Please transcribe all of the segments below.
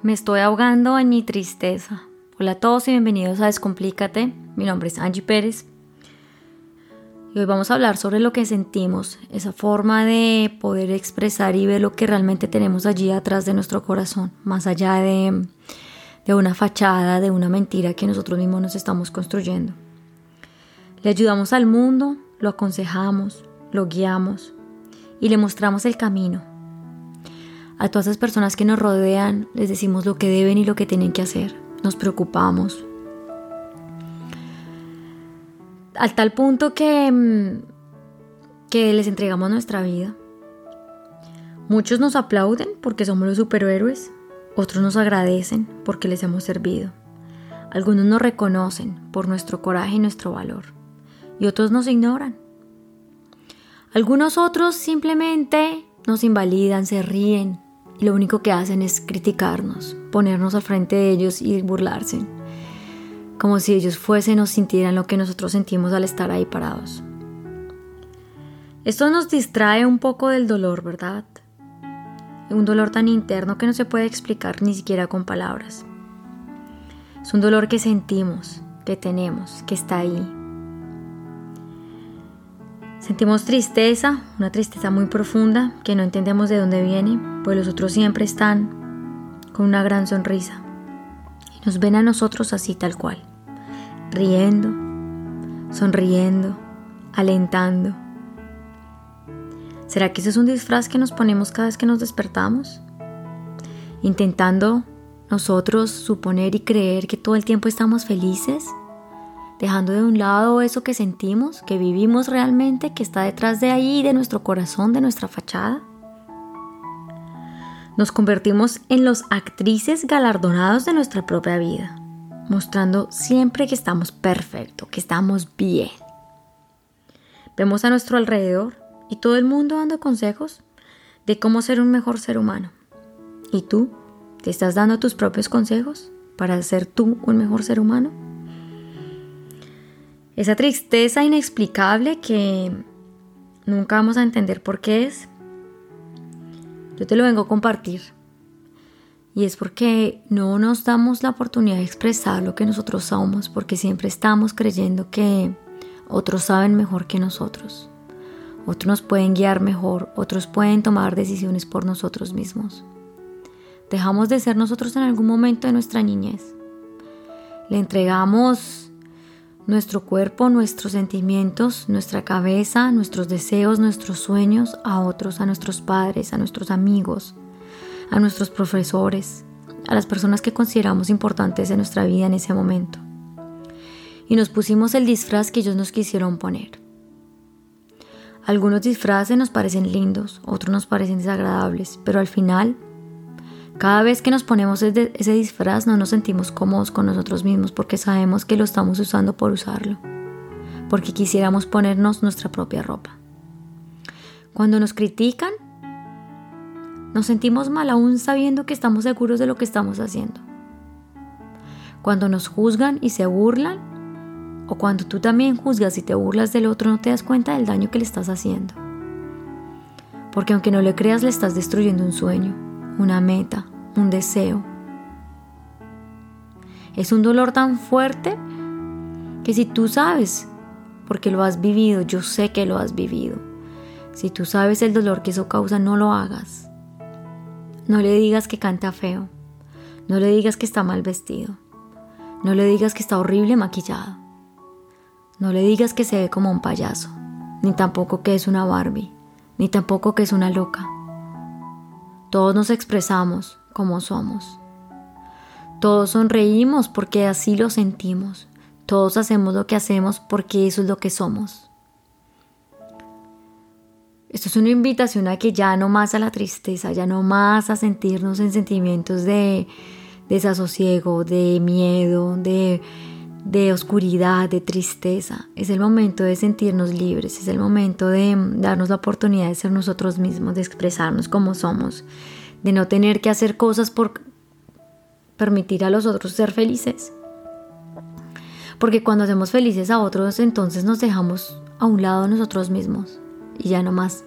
Me estoy ahogando en mi tristeza. Hola a todos y bienvenidos a Descomplícate. Mi nombre es Angie Pérez. Y hoy vamos a hablar sobre lo que sentimos, esa forma de poder expresar y ver lo que realmente tenemos allí atrás de nuestro corazón, más allá de, de una fachada, de una mentira que nosotros mismos nos estamos construyendo. Le ayudamos al mundo, lo aconsejamos, lo guiamos y le mostramos el camino. A todas esas personas que nos rodean les decimos lo que deben y lo que tienen que hacer. Nos preocupamos. Al tal punto que, mm, que les entregamos nuestra vida. Muchos nos aplauden porque somos los superhéroes, otros nos agradecen porque les hemos servido. Algunos nos reconocen por nuestro coraje y nuestro valor y otros nos ignoran. Algunos otros simplemente nos invalidan, se ríen y lo único que hacen es criticarnos, ponernos al frente de ellos y burlarse, como si ellos fuesen o sintieran lo que nosotros sentimos al estar ahí parados. Esto nos distrae un poco del dolor, ¿verdad? Un dolor tan interno que no se puede explicar ni siquiera con palabras. Es un dolor que sentimos, que tenemos, que está ahí, Sentimos tristeza, una tristeza muy profunda que no entendemos de dónde viene, pues los otros siempre están con una gran sonrisa y nos ven a nosotros así tal cual, riendo, sonriendo, alentando. ¿Será que eso es un disfraz que nos ponemos cada vez que nos despertamos? Intentando nosotros suponer y creer que todo el tiempo estamos felices dejando de un lado eso que sentimos, que vivimos realmente, que está detrás de ahí, de nuestro corazón, de nuestra fachada. Nos convertimos en los actrices galardonados de nuestra propia vida, mostrando siempre que estamos perfectos, que estamos bien. Vemos a nuestro alrededor y todo el mundo dando consejos de cómo ser un mejor ser humano. ¿Y tú? ¿Te estás dando tus propios consejos para ser tú un mejor ser humano? Esa tristeza inexplicable que nunca vamos a entender por qué es. Yo te lo vengo a compartir. Y es porque no nos damos la oportunidad de expresar lo que nosotros somos, porque siempre estamos creyendo que otros saben mejor que nosotros. Otros nos pueden guiar mejor, otros pueden tomar decisiones por nosotros mismos. Dejamos de ser nosotros en algún momento de nuestra niñez. Le entregamos nuestro cuerpo, nuestros sentimientos, nuestra cabeza, nuestros deseos, nuestros sueños a otros, a nuestros padres, a nuestros amigos, a nuestros profesores, a las personas que consideramos importantes en nuestra vida en ese momento. Y nos pusimos el disfraz que ellos nos quisieron poner. Algunos disfraces nos parecen lindos, otros nos parecen desagradables, pero al final cada vez que nos ponemos ese disfraz no nos sentimos cómodos con nosotros mismos porque sabemos que lo estamos usando por usarlo, porque quisiéramos ponernos nuestra propia ropa. Cuando nos critican, nos sentimos mal aún sabiendo que estamos seguros de lo que estamos haciendo. Cuando nos juzgan y se burlan, o cuando tú también juzgas y te burlas del otro, no te das cuenta del daño que le estás haciendo. Porque aunque no le creas, le estás destruyendo un sueño, una meta, un deseo. Es un dolor tan fuerte que si tú sabes, porque lo has vivido, yo sé que lo has vivido, si tú sabes el dolor que eso causa, no lo hagas. No le digas que canta feo, no le digas que está mal vestido, no le digas que está horrible maquillado, no le digas que se ve como un payaso, ni tampoco que es una Barbie, ni tampoco que es una loca. Todos nos expresamos como somos. Todos sonreímos porque así lo sentimos. Todos hacemos lo que hacemos porque eso es lo que somos. Esto es una invitación a que ya no más a la tristeza, ya no más a sentirnos en sentimientos de desasosiego, de miedo, de de oscuridad, de tristeza. Es el momento de sentirnos libres, es el momento de darnos la oportunidad de ser nosotros mismos, de expresarnos como somos, de no tener que hacer cosas por permitir a los otros ser felices. Porque cuando hacemos felices a otros, entonces nos dejamos a un lado nosotros mismos y ya no más.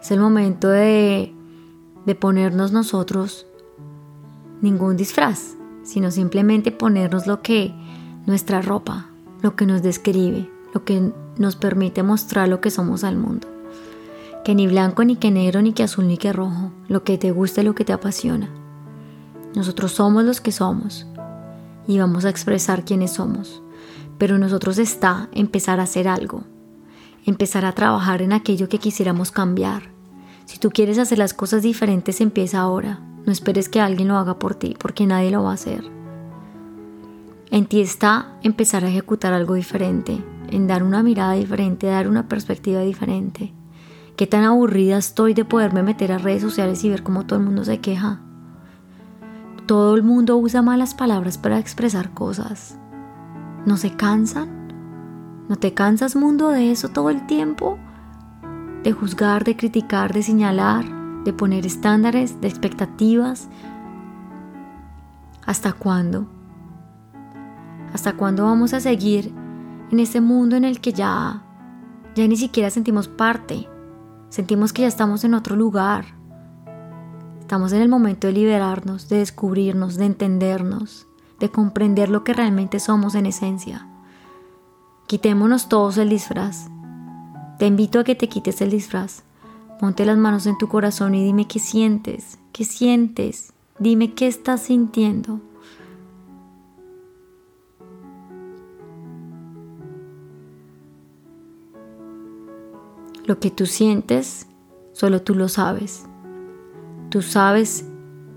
Es el momento de, de ponernos nosotros ningún disfraz, sino simplemente ponernos lo que nuestra ropa, lo que nos describe, lo que nos permite mostrar lo que somos al mundo. Que ni blanco, ni que negro, ni que azul, ni que rojo, lo que te gusta lo que te apasiona. Nosotros somos los que somos y vamos a expresar quiénes somos, pero nosotros está empezar a hacer algo, empezar a trabajar en aquello que quisiéramos cambiar. Si tú quieres hacer las cosas diferentes, empieza ahora. No esperes que alguien lo haga por ti, porque nadie lo va a hacer. En ti está empezar a ejecutar algo diferente, en dar una mirada diferente, dar una perspectiva diferente. Qué tan aburrida estoy de poderme meter a redes sociales y ver cómo todo el mundo se queja. Todo el mundo usa malas palabras para expresar cosas. ¿No se cansan? ¿No te cansas mundo de eso todo el tiempo? De juzgar, de criticar, de señalar, de poner estándares, de expectativas. ¿Hasta cuándo? ¿Hasta cuándo vamos a seguir en este mundo en el que ya ya ni siquiera sentimos parte? Sentimos que ya estamos en otro lugar. Estamos en el momento de liberarnos, de descubrirnos, de entendernos, de comprender lo que realmente somos en esencia. Quitémonos todos el disfraz. Te invito a que te quites el disfraz. Ponte las manos en tu corazón y dime qué sientes, qué sientes, dime qué estás sintiendo. Lo que tú sientes, solo tú lo sabes. Tú sabes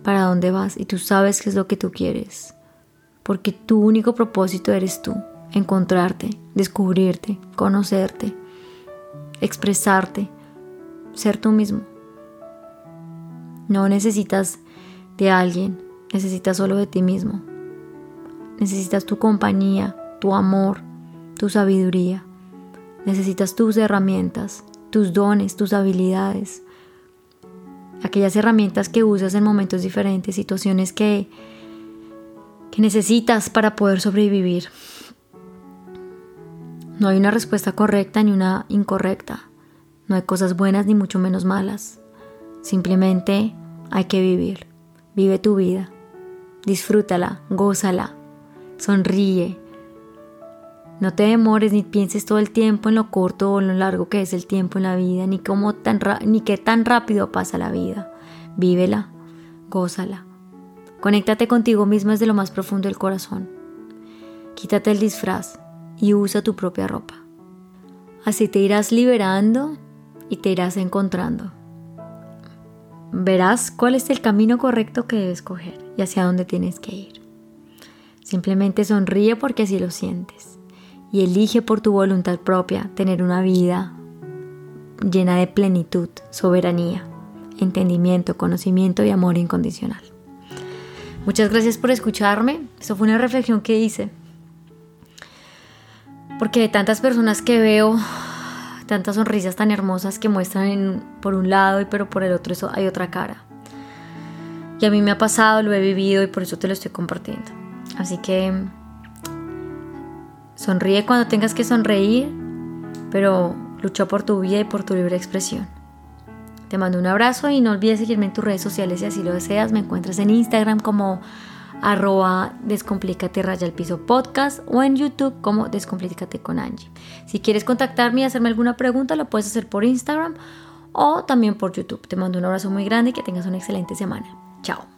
para dónde vas y tú sabes qué es lo que tú quieres. Porque tu único propósito eres tú encontrarte, descubrirte, conocerte, expresarte, ser tú mismo. No necesitas de alguien, necesitas solo de ti mismo. Necesitas tu compañía, tu amor, tu sabiduría. Necesitas tus herramientas, tus dones, tus habilidades. Aquellas herramientas que usas en momentos diferentes, situaciones que, que necesitas para poder sobrevivir. No hay una respuesta correcta ni una incorrecta. No hay cosas buenas ni mucho menos malas. Simplemente hay que vivir. Vive tu vida. Disfrútala, gózala, sonríe. No te demores ni pienses todo el tiempo en lo corto o en lo largo que es el tiempo en la vida, ni, cómo tan ni qué tan rápido pasa la vida. Vívela, gózala. Conéctate contigo mismo desde lo más profundo del corazón. Quítate el disfraz y usa tu propia ropa. Así te irás liberando y te irás encontrando. Verás cuál es el camino correcto que debes coger y hacia dónde tienes que ir. Simplemente sonríe porque así lo sientes y elige por tu voluntad propia tener una vida llena de plenitud, soberanía, entendimiento, conocimiento y amor incondicional. Muchas gracias por escucharme. Eso fue una reflexión que hice porque de tantas personas que veo, tantas sonrisas tan hermosas que muestran por un lado pero por el otro hay otra cara. Y a mí me ha pasado, lo he vivido y por eso te lo estoy compartiendo. Así que sonríe cuando tengas que sonreír, pero lucha por tu vida y por tu libre expresión. Te mando un abrazo y no olvides seguirme en tus redes sociales si así lo deseas. Me encuentras en Instagram como arroba descomplícate raya el piso podcast o en YouTube como descomplícate con Angie. Si quieres contactarme y hacerme alguna pregunta, lo puedes hacer por Instagram o también por YouTube. Te mando un abrazo muy grande y que tengas una excelente semana. Chao.